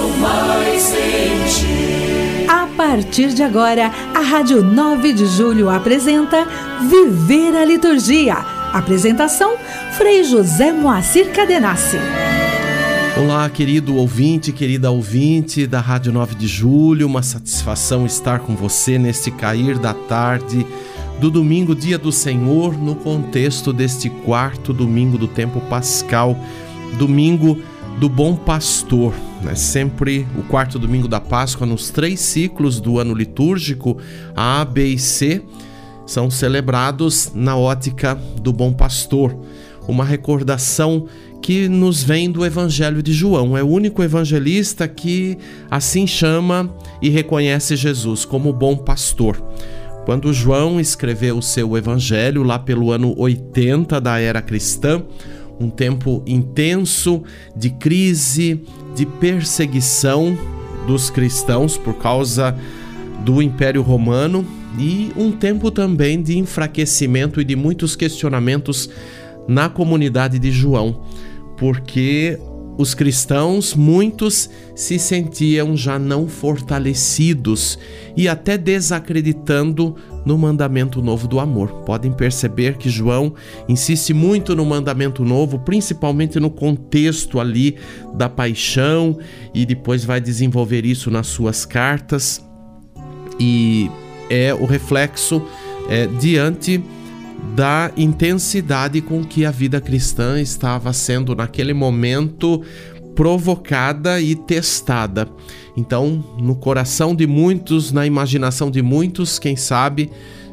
mais em ti. A partir de agora, a Rádio 9 de Julho apresenta Viver a Liturgia. Apresentação: Frei José Moacir Cadenassi. Olá, querido ouvinte, querida ouvinte da Rádio 9 de Julho, uma satisfação estar com você neste cair da tarde do domingo, dia do Senhor, no contexto deste quarto domingo do tempo pascal, domingo do Bom Pastor. Né? Sempre o quarto domingo da Páscoa, nos três ciclos do ano litúrgico, A, B e C, são celebrados na ótica do Bom Pastor. Uma recordação que nos vem do Evangelho de João. É o único evangelista que assim chama e reconhece Jesus como bom pastor. Quando João escreveu o seu evangelho lá pelo ano 80 da era cristã, um tempo intenso de crise, de perseguição dos cristãos por causa do Império Romano e um tempo também de enfraquecimento e de muitos questionamentos na comunidade de João porque os cristãos, muitos se sentiam já não fortalecidos e até desacreditando no mandamento novo do amor. Podem perceber que João insiste muito no mandamento novo, principalmente no contexto ali da paixão, e depois vai desenvolver isso nas suas cartas, e é o reflexo é, diante da intensidade com que a vida cristã estava sendo naquele momento provocada e testada. Então, no coração de muitos, na imaginação de muitos, quem sabe,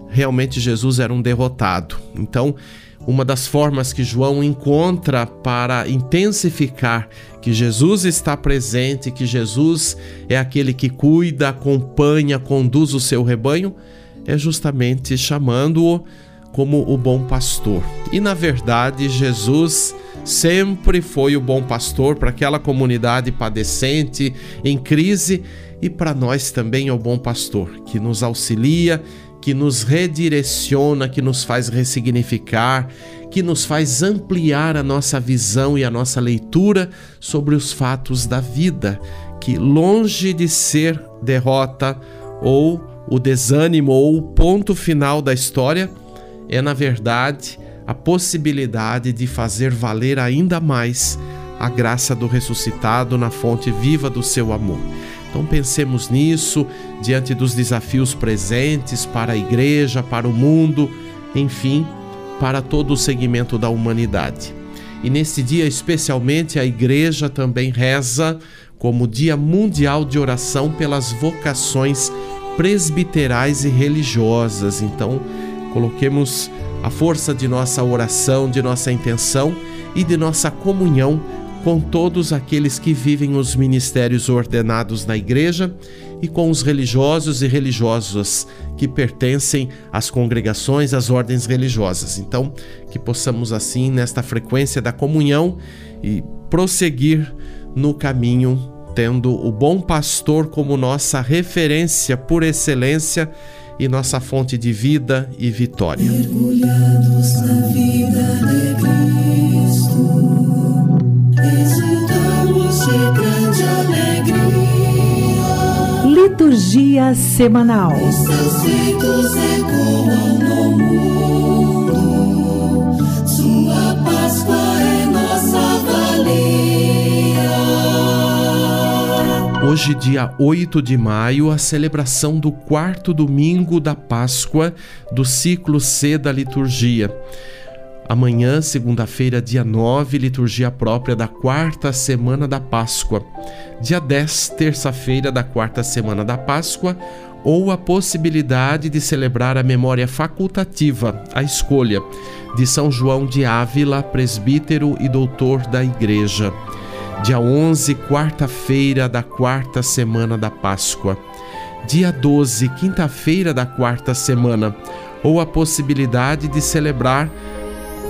realmente Jesus era um derrotado. Então, uma das formas que João encontra para intensificar que Jesus está presente, que Jesus é aquele que cuida, acompanha, conduz o seu rebanho, é justamente chamando-o como o bom pastor. E na verdade, Jesus sempre foi o bom pastor para aquela comunidade padecente, em crise, e para nós também é o bom pastor, que nos auxilia, que nos redireciona, que nos faz ressignificar, que nos faz ampliar a nossa visão e a nossa leitura sobre os fatos da vida, que longe de ser derrota ou o desânimo ou o ponto final da história, é, na verdade, a possibilidade de fazer valer ainda mais a graça do ressuscitado na fonte viva do seu amor. Então pensemos nisso diante dos desafios presentes para a igreja, para o mundo, enfim, para todo o segmento da humanidade. E nesse dia, especialmente, a igreja também reza como Dia Mundial de Oração pelas vocações presbiterais e religiosas. Então, Coloquemos a força de nossa oração, de nossa intenção e de nossa comunhão com todos aqueles que vivem os ministérios ordenados na igreja e com os religiosos e religiosas que pertencem às congregações, às ordens religiosas. Então, que possamos assim, nesta frequência da comunhão e prosseguir no caminho, tendo o bom pastor como nossa referência por excelência e nossa fonte de vida e vitória. Mergulhados na vida de Cristo, exultamos de grande alegria. Liturgia semanal. Os seus feitos ecoam no mundo, Hoje, dia 8 de maio, a celebração do quarto domingo da Páscoa do ciclo C da liturgia. Amanhã, segunda-feira, dia 9, liturgia própria da quarta semana da Páscoa. Dia 10, terça-feira da quarta semana da Páscoa, ou a possibilidade de celebrar a memória facultativa, a escolha, de São João de Ávila, presbítero e doutor da Igreja dia 11, quarta-feira da quarta semana da Páscoa, dia 12, quinta-feira da quarta semana, ou a possibilidade de celebrar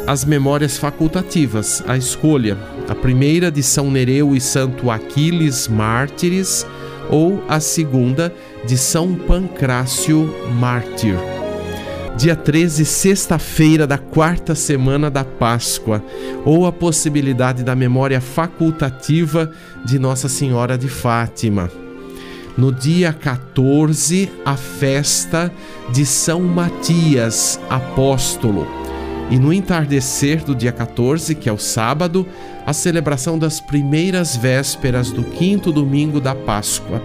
as memórias facultativas, a escolha, a primeira de São Nereu e Santo Aquiles mártires, ou a segunda de São Pancrácio mártir. Dia 13, sexta-feira da quarta semana da Páscoa, ou a possibilidade da memória facultativa de Nossa Senhora de Fátima. No dia 14, a festa de São Matias, apóstolo. E no entardecer do dia 14, que é o sábado, a celebração das primeiras vésperas do quinto domingo da Páscoa.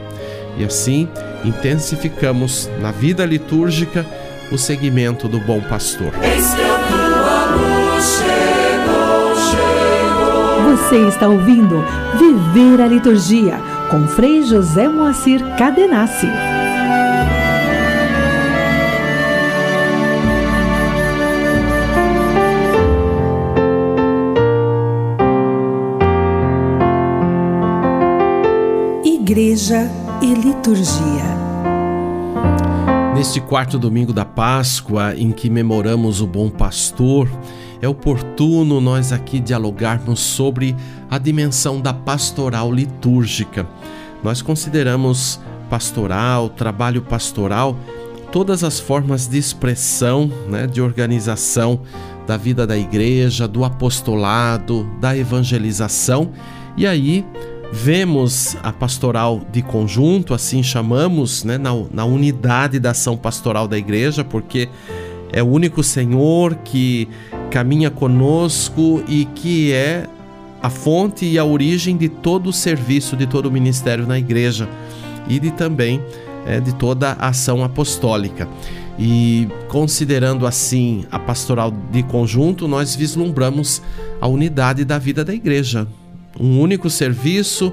E assim intensificamos na vida litúrgica o segmento do bom pastor. Você está ouvindo Viver a Liturgia com Frei José Moacir Cadenassi. Igreja e Liturgia. Neste quarto domingo da Páscoa, em que memoramos o bom pastor, é oportuno nós aqui dialogarmos sobre a dimensão da pastoral litúrgica. Nós consideramos pastoral, trabalho pastoral, todas as formas de expressão, né, de organização da vida da igreja, do apostolado, da evangelização, e aí vemos a pastoral de conjunto, assim chamamos, né, na, na unidade da ação pastoral da igreja, porque é o único Senhor que caminha conosco e que é a fonte e a origem de todo o serviço, de todo o ministério na igreja e de também é, de toda a ação apostólica. E considerando assim a pastoral de conjunto, nós vislumbramos a unidade da vida da igreja, um único serviço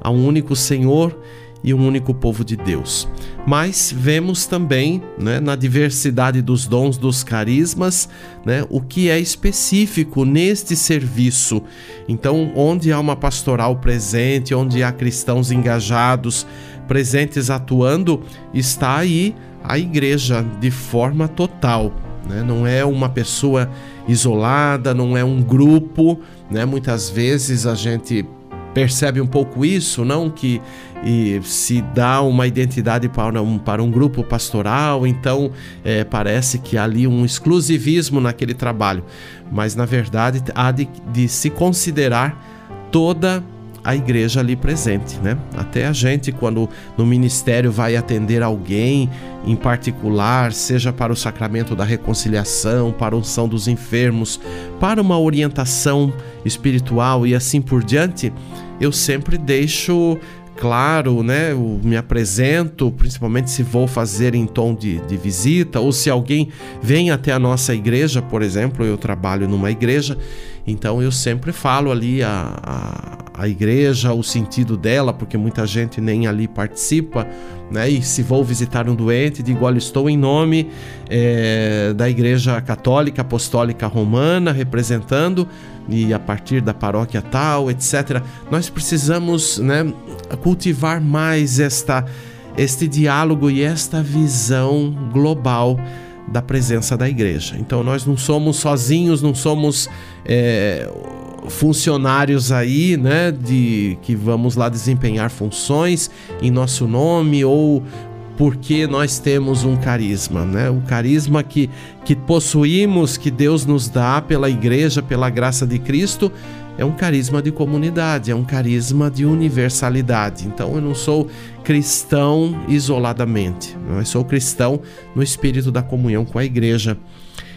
a um único Senhor e um único povo de Deus. Mas vemos também né, na diversidade dos dons, dos carismas, né, o que é específico neste serviço. Então, onde há uma pastoral presente, onde há cristãos engajados, presentes atuando, está aí a igreja de forma total. Né? Não é uma pessoa isolada, não é um grupo. Né? Muitas vezes a gente percebe um pouco isso, não que se dá uma identidade para um, para um grupo pastoral, então é, parece que há ali um exclusivismo naquele trabalho, mas na verdade há de, de se considerar toda a igreja ali presente, né? Até a gente quando no ministério vai atender alguém em particular, seja para o sacramento da reconciliação, para a unção dos enfermos, para uma orientação espiritual e assim por diante, eu sempre deixo claro, né? Eu me apresento, principalmente se vou fazer em tom de, de, visita, ou se alguém vem até a nossa igreja, por exemplo, eu trabalho numa igreja, então eu sempre falo ali a, a, igreja, o sentido dela, porque muita gente nem ali participa, né? E se vou visitar um doente, digo: olha, estou em nome é, da Igreja Católica Apostólica Romana, representando, e a partir da paróquia tal, etc. Nós precisamos né, cultivar mais esta, este diálogo e esta visão global da presença da igreja. Então nós não somos sozinhos, não somos. É, funcionários aí, né, de que vamos lá desempenhar funções em nosso nome ou porque nós temos um carisma, né? O carisma que, que possuímos, que Deus nos dá pela igreja, pela graça de Cristo, é um carisma de comunidade, é um carisma de universalidade. Então eu não sou cristão isoladamente, eu sou cristão no espírito da comunhão com a igreja.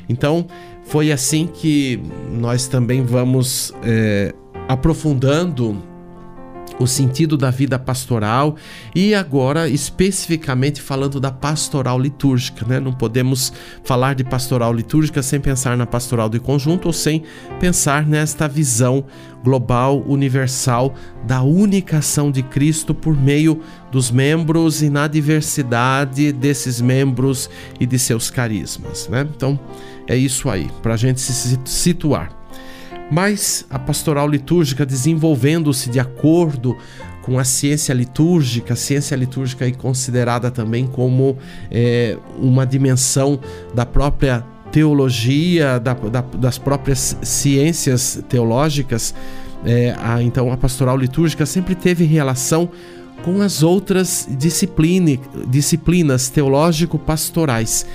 Então foi assim que nós também vamos é, aprofundando o sentido da vida pastoral e agora especificamente falando da pastoral litúrgica, né? Não podemos falar de pastoral litúrgica sem pensar na pastoral de conjunto ou sem pensar nesta visão global, universal da unicação de Cristo por meio dos membros e na diversidade desses membros e de seus carismas, né? Então, é isso aí, para a gente se situar. Mas a pastoral litúrgica desenvolvendo-se de acordo com a ciência litúrgica, a ciência litúrgica é considerada também como é, uma dimensão da própria teologia, da, da, das próprias ciências teológicas. É, a, então a pastoral litúrgica sempre teve relação com as outras disciplina, disciplinas teológico-pastorais,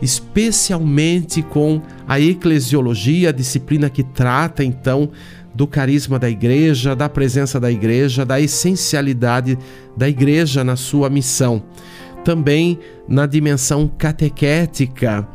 especialmente com a eclesiologia, a disciplina que trata então do carisma da igreja, da presença da igreja, da essencialidade da igreja na sua missão. Também na dimensão catequética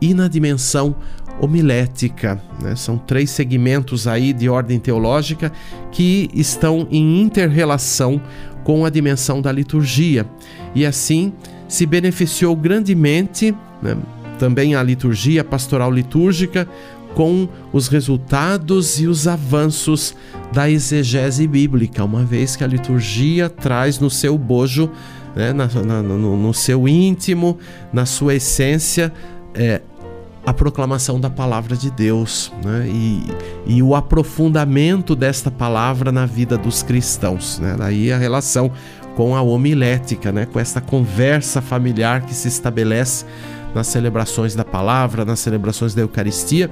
e na dimensão homilética. Né? São três segmentos aí de ordem teológica que estão em interrelação com a dimensão da liturgia. E assim se beneficiou grandemente né? também a liturgia pastoral litúrgica com os resultados e os avanços da exegese bíblica, uma vez que a liturgia traz no seu bojo, né, na, na, no, no, seu íntimo, na sua essência, é, a proclamação da palavra de Deus né, e, e o aprofundamento desta palavra na vida dos cristãos. Né, daí a relação com a homilética, né, com essa conversa familiar que se estabelece nas celebrações da palavra, nas celebrações da Eucaristia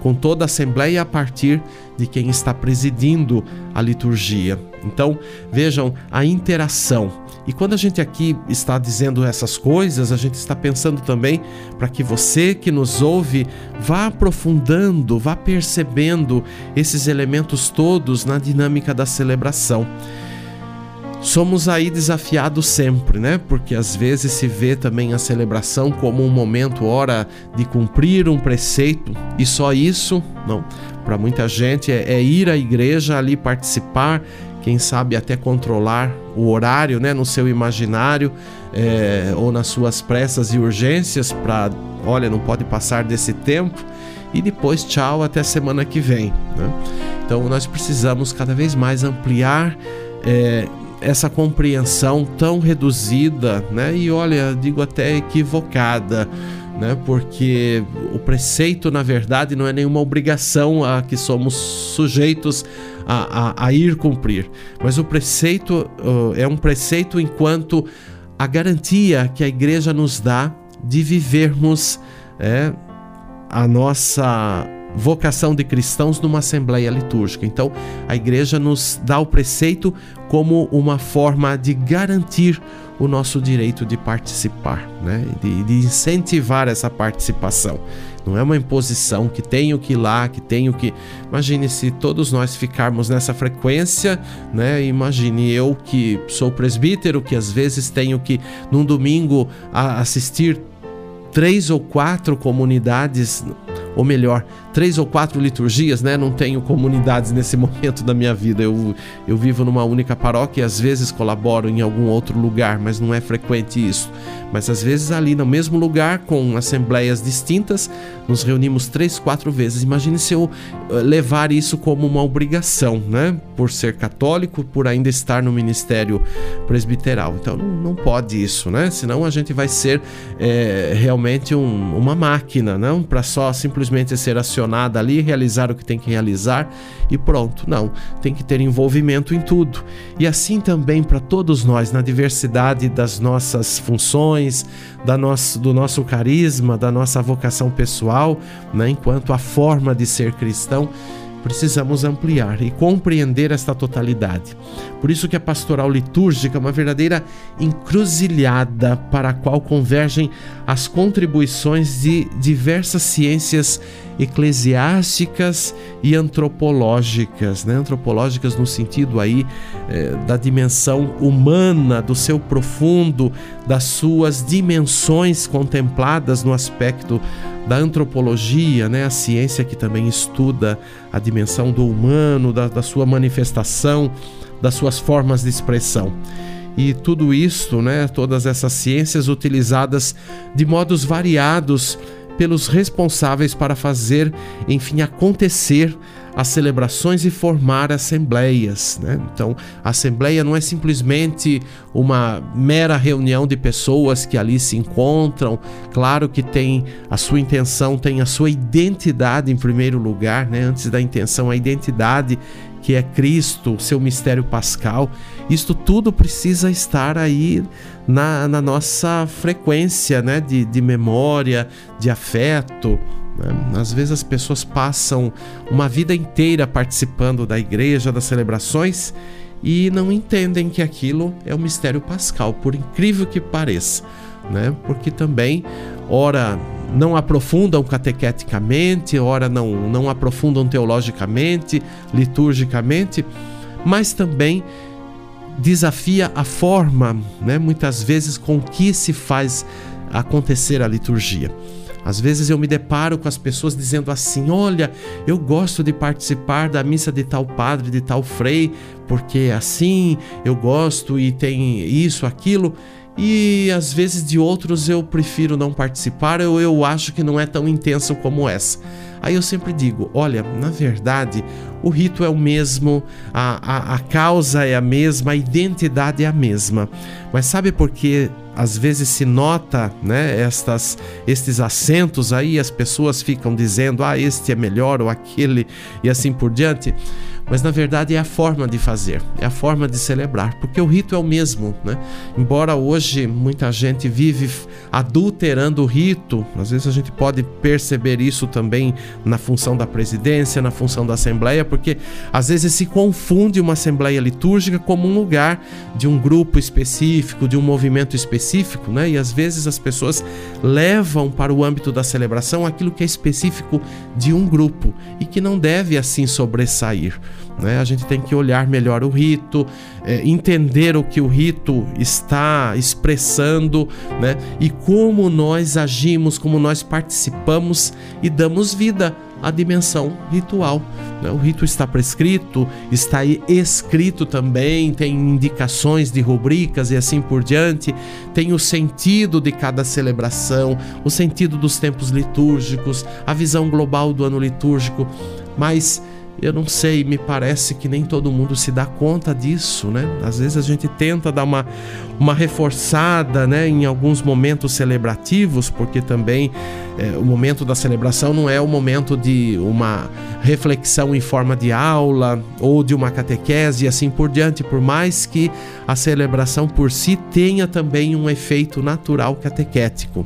com toda a Assembleia a partir de quem está presidindo a liturgia. Então, vejam a interação. E quando a gente aqui está dizendo essas coisas, a gente está pensando também para que você que nos ouve vá aprofundando, vá percebendo esses elementos todos na dinâmica da celebração somos aí desafiados sempre, né? Porque às vezes se vê também a celebração como um momento, hora de cumprir um preceito e só isso, não. Para muita gente é, é, ir à igreja ali participar, quem sabe até controlar o horário, né? No seu imaginário é, ou nas suas pressas e urgências para, olha, não pode passar desse tempo e depois tchau até semana que vem, né? Então nós precisamos cada vez mais ampliar é, essa compreensão tão reduzida, né? E olha, digo até equivocada, né? Porque o preceito, na verdade, não é nenhuma obrigação a que somos sujeitos a, a, a ir cumprir, mas o preceito uh, é um preceito enquanto a garantia que a igreja nos dá de vivermos é, a nossa vocação de cristãos numa assembleia litúrgica. Então, a igreja nos dá o preceito como uma forma de garantir o nosso direito de participar, né? de, de incentivar essa participação. Não é uma imposição que tenho que ir lá, que tenho que. Imagine se todos nós ficarmos nessa frequência, né? Imagine eu que sou presbítero, que às vezes tenho que, num domingo, assistir três ou quatro comunidades ou melhor, três ou quatro liturgias, né? Não tenho comunidades nesse momento da minha vida. Eu, eu vivo numa única paróquia e às vezes colaboro em algum outro lugar, mas não é frequente isso. Mas às vezes ali no mesmo lugar, com assembleias distintas, nos reunimos três, quatro vezes. Imagine se eu eh, levar isso como uma obrigação, né? Por ser católico, por ainda estar no ministério presbiteral. Então não, não pode isso, né? Senão a gente vai ser é, realmente um, uma máquina, não? Para só simplesmente ser acionada ali, realizar o que tem que realizar e pronto. Não, tem que ter envolvimento em tudo. E assim também para todos nós, na diversidade das nossas funções, da nosso, do nosso carisma, da nossa vocação pessoal, né, enquanto a forma de ser cristão precisamos ampliar e compreender esta totalidade. Por isso que a pastoral litúrgica é uma verdadeira encruzilhada para a qual convergem as contribuições de diversas ciências eclesiásticas e antropológicas, né? antropológicas no sentido aí eh, da dimensão humana, do seu profundo, das suas dimensões contempladas no aspecto da antropologia, né? a ciência que também estuda a dimensão do humano, da, da sua manifestação, das suas formas de expressão e tudo isso, né, todas essas ciências utilizadas de modos variados pelos responsáveis para fazer, enfim, acontecer as celebrações e formar assembleias. Né? Então, a assembleia não é simplesmente uma mera reunião de pessoas que ali se encontram. Claro que tem a sua intenção, tem a sua identidade em primeiro lugar, né? antes da intenção, a identidade que é Cristo, seu mistério pascal. Isto tudo precisa estar aí na, na nossa frequência né? de, de memória, de afeto. Né? Às vezes as pessoas passam uma vida inteira participando da igreja, das celebrações e não entendem que aquilo é o mistério pascal, por incrível que pareça, né? Porque também, ora, não aprofundam catequeticamente, ora não, não aprofundam teologicamente, liturgicamente, mas também desafia a forma, né, muitas vezes, com que se faz acontecer a liturgia. Às vezes eu me deparo com as pessoas dizendo assim: Olha, eu gosto de participar da missa de tal padre, de tal frei, porque assim eu gosto e tem isso, aquilo. E às vezes de outros eu prefiro não participar, ou eu acho que não é tão intenso como essa. Aí eu sempre digo: olha, na verdade, o rito é o mesmo, a, a, a causa é a mesma, a identidade é a mesma. Mas sabe por que às vezes se nota, né, estas, estes acentos aí, as pessoas ficam dizendo, ah, este é melhor ou aquele e assim por diante? Mas na verdade é a forma de fazer, é a forma de celebrar, porque o rito é o mesmo, né? Embora hoje muita gente vive adulterando o rito, às vezes a gente pode perceber isso também na função da presidência, na função da assembleia, porque às vezes se confunde uma assembleia litúrgica como um lugar de um grupo específico, de um movimento específico, né? E às vezes as pessoas levam para o âmbito da celebração aquilo que é específico de um grupo e que não deve assim sobressair. Né? A gente tem que olhar melhor o rito, é, entender o que o rito está expressando né? e como nós agimos, como nós participamos e damos vida à dimensão ritual. Né? O rito está prescrito, está escrito também, tem indicações de rubricas e assim por diante, tem o sentido de cada celebração, o sentido dos tempos litúrgicos, a visão global do ano litúrgico, mas eu não sei, me parece que nem todo mundo se dá conta disso, né? Às vezes a gente tenta dar uma, uma reforçada, né, em alguns momentos celebrativos, porque também é, o momento da celebração não é o momento de uma reflexão em forma de aula ou de uma catequese e assim por diante, por mais que a celebração por si tenha também um efeito natural catequético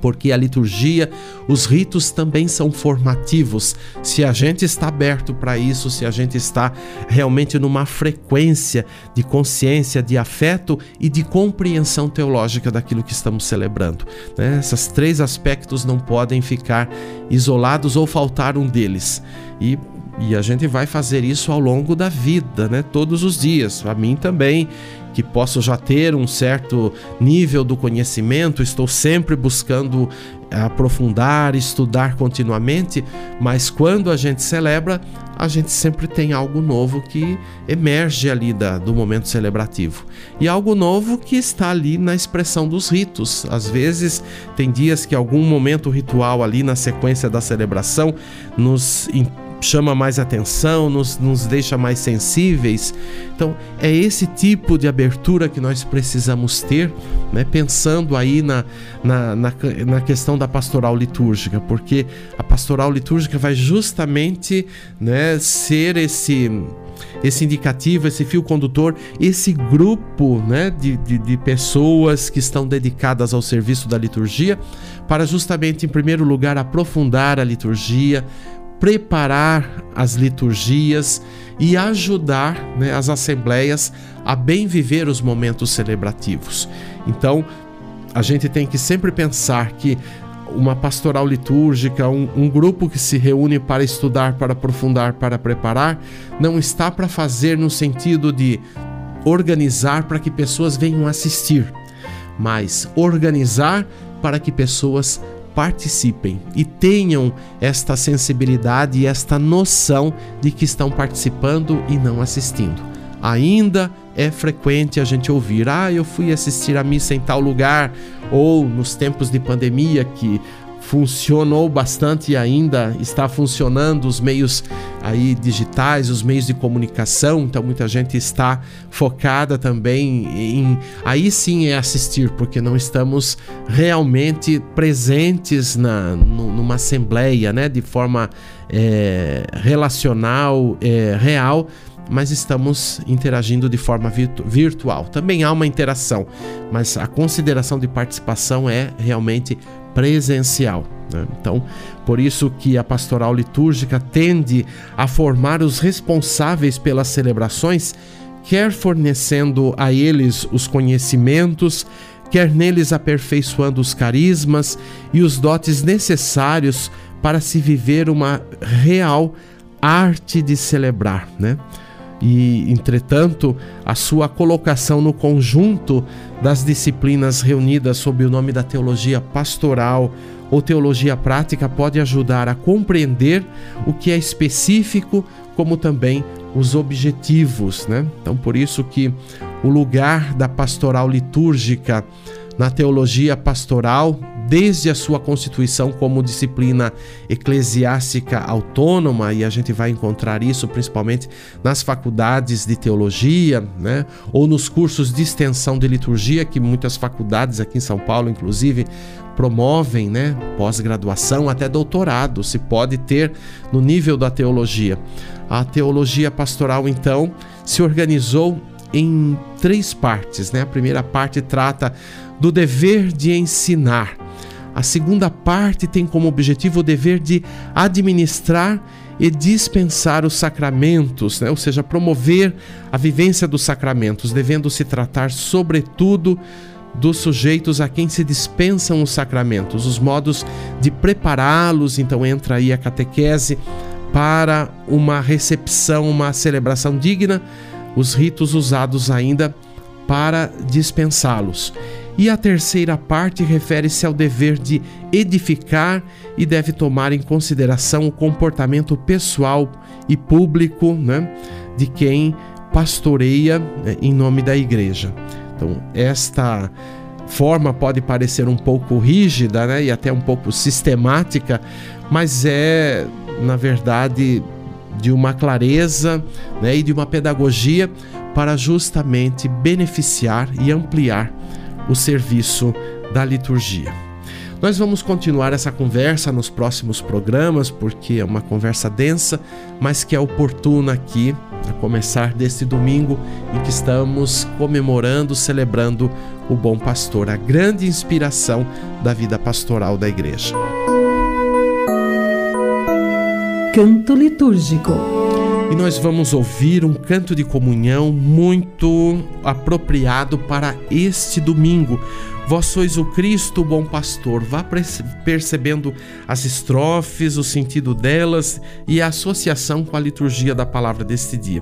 porque a liturgia, os ritos também são formativos. Se a gente está aberto para isso, se a gente está realmente numa frequência de consciência, de afeto e de compreensão teológica daquilo que estamos celebrando. Né? Esses três aspectos não podem ficar isolados ou faltar um deles. E e a gente vai fazer isso ao longo da vida, né? Todos os dias. A mim também que posso já ter um certo nível do conhecimento, estou sempre buscando aprofundar, estudar continuamente, mas quando a gente celebra, a gente sempre tem algo novo que emerge ali da, do momento celebrativo. E algo novo que está ali na expressão dos ritos. Às vezes, tem dias que algum momento ritual ali na sequência da celebração nos chama mais atenção, nos, nos deixa mais sensíveis. Então, é esse tipo de abertura que nós precisamos ter, né? pensando aí na, na, na, na questão da pastoral litúrgica, porque a pastoral litúrgica vai justamente né, ser esse esse indicativo, esse fio condutor, esse grupo né, de, de, de, pessoas que estão dedicadas ao serviço da liturgia, para justamente, em primeiro lugar, aprofundar a liturgia, preparar as liturgias e ajudar né, as assembleias a bem viver os momentos celebrativos. Então, a gente tem que sempre pensar que uma pastoral litúrgica, um, um, grupo que se reúne para estudar, para aprofundar, para preparar, não está para fazer no sentido de organizar para que pessoas venham assistir, mas organizar para que pessoas participem e tenham esta sensibilidade e esta noção de que estão participando e não assistindo. Ainda é frequente a gente ouvir: ah, eu fui assistir a missa em tal lugar, ou nos tempos de pandemia que funcionou bastante e ainda está funcionando os meios aí digitais, os meios de comunicação, então muita gente está focada também em aí sim é assistir, porque não estamos realmente presentes na, numa assembleia, né, de forma é, relacional, é, real, mas estamos interagindo de forma virtu virtual. Também há uma interação, mas a consideração de participação é realmente presencial. Né? Então, por isso que a pastoral litúrgica tende a formar os responsáveis pelas celebrações quer fornecendo a eles os conhecimentos, quer neles aperfeiçoando os carismas e os dotes necessários para se viver uma real arte de celebrar, né? E, entretanto, a sua colocação no conjunto das disciplinas reunidas sob o nome da teologia pastoral ou teologia prática pode ajudar a compreender o que é específico, como também os objetivos, né? Então, por isso que o lugar da pastoral litúrgica na teologia pastoral, desde a sua constituição como disciplina eclesiástica autônoma, e a gente vai encontrar isso principalmente nas faculdades de teologia, né? ou nos cursos de extensão de liturgia, que muitas faculdades aqui em São Paulo, inclusive, promovem, né? pós-graduação até doutorado, se pode ter no nível da teologia. A teologia pastoral, então, se organizou em três partes. Né? A primeira parte trata do dever de ensinar. A segunda parte tem como objetivo o dever de administrar e dispensar os sacramentos, né? ou seja, promover a vivência dos sacramentos, devendo se tratar, sobretudo, dos sujeitos a quem se dispensam os sacramentos, os modos de prepará-los, então entra aí a catequese para uma recepção, uma celebração digna, os ritos usados ainda para dispensá-los. E a terceira parte refere-se ao dever de edificar e deve tomar em consideração o comportamento pessoal e público né, de quem pastoreia né, em nome da igreja. Então, esta forma pode parecer um pouco rígida né, e até um pouco sistemática, mas é, na verdade, de uma clareza né, e de uma pedagogia para justamente beneficiar e ampliar o serviço da liturgia. Nós vamos continuar essa conversa nos próximos programas, porque é uma conversa densa, mas que é oportuna aqui, a começar deste domingo em que estamos comemorando, celebrando o bom pastor, a grande inspiração da vida pastoral da igreja. Canto litúrgico. E nós vamos ouvir um canto de comunhão muito apropriado para este domingo. Vós sois o Cristo, o bom pastor. Vá percebendo as estrofes, o sentido delas e a associação com a liturgia da palavra deste dia.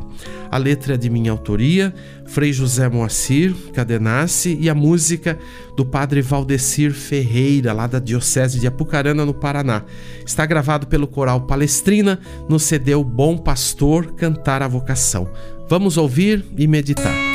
A letra é de minha autoria, Frei José Moacir Cadenassi, e a música do padre Valdecir Ferreira, lá da Diocese de Apucarana, no Paraná. Está gravado pelo coral Palestrina no CD O Bom Pastor Cantar a Vocação. Vamos ouvir e meditar.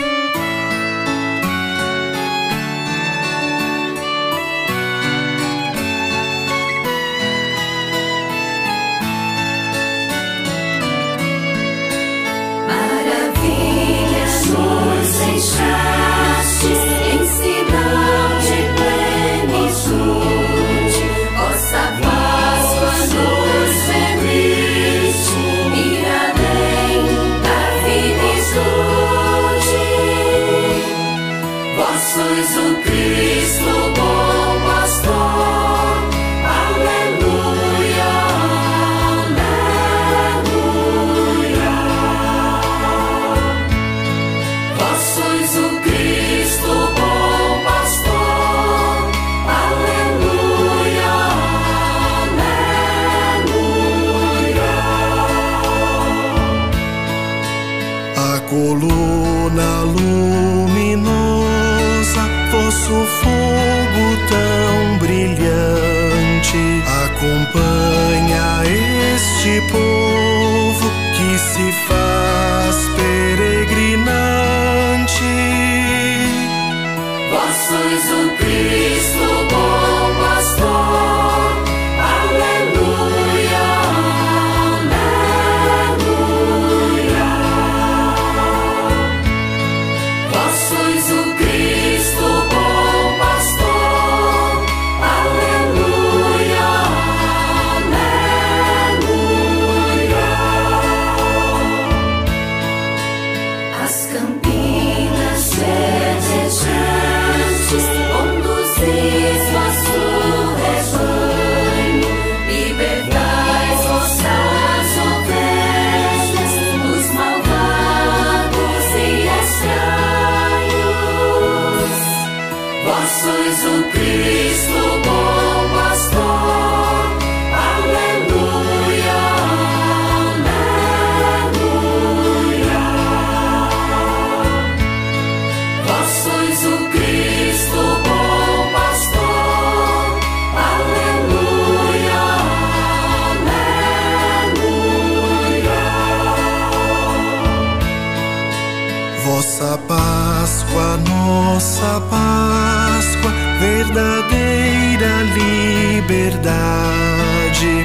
Nossa Páscoa, verdadeira liberdade.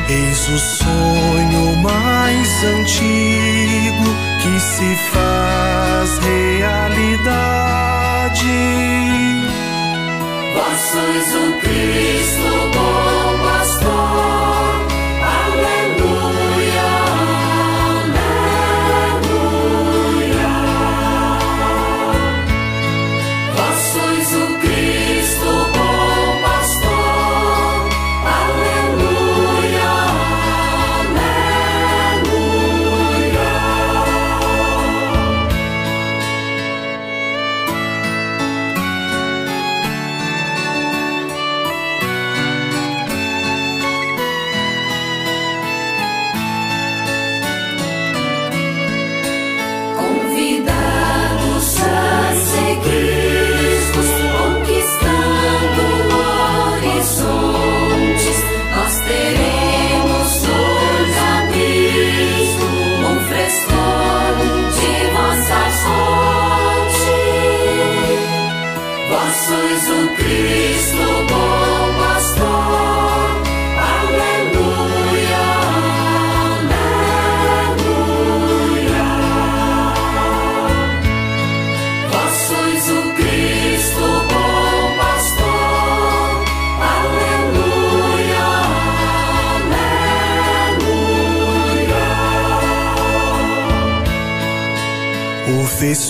Eis o sonho mais antigo que se faz realidade. Vós sois o Cristo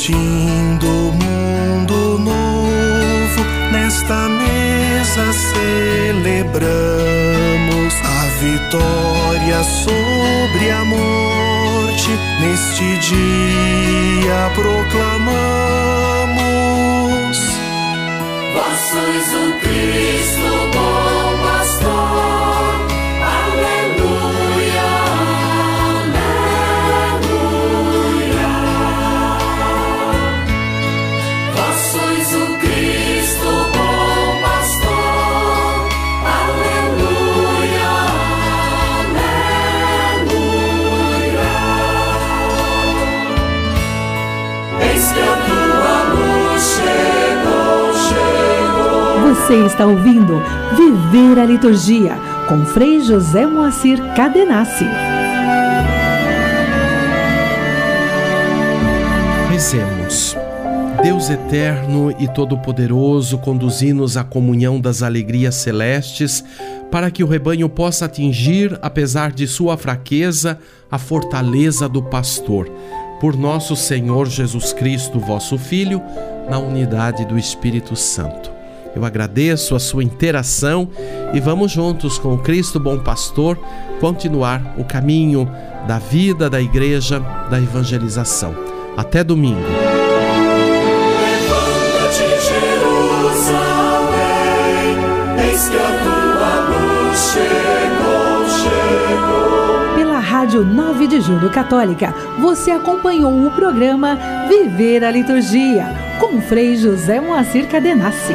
Vestindo o mundo novo, nesta mesa celebramos a vitória sobre a morte. Neste dia proclamamos: Vós sois o Cristo Você está ouvindo Viver a Liturgia com Frei José Moacir Cadenassi. Rezemos. Deus eterno e todo-poderoso, conduzi-nos à comunhão das alegrias celestes, para que o rebanho possa atingir, apesar de sua fraqueza, a fortaleza do pastor. Por nosso Senhor Jesus Cristo, vosso Filho, na unidade do Espírito Santo. Eu agradeço a sua interação e vamos juntos com o Cristo Bom Pastor continuar o caminho da vida da igreja, da evangelização. Até domingo. Pela Rádio 9 de Julho Católica, você acompanhou o programa Viver a Liturgia, com Frei José Moacir Cadenassi.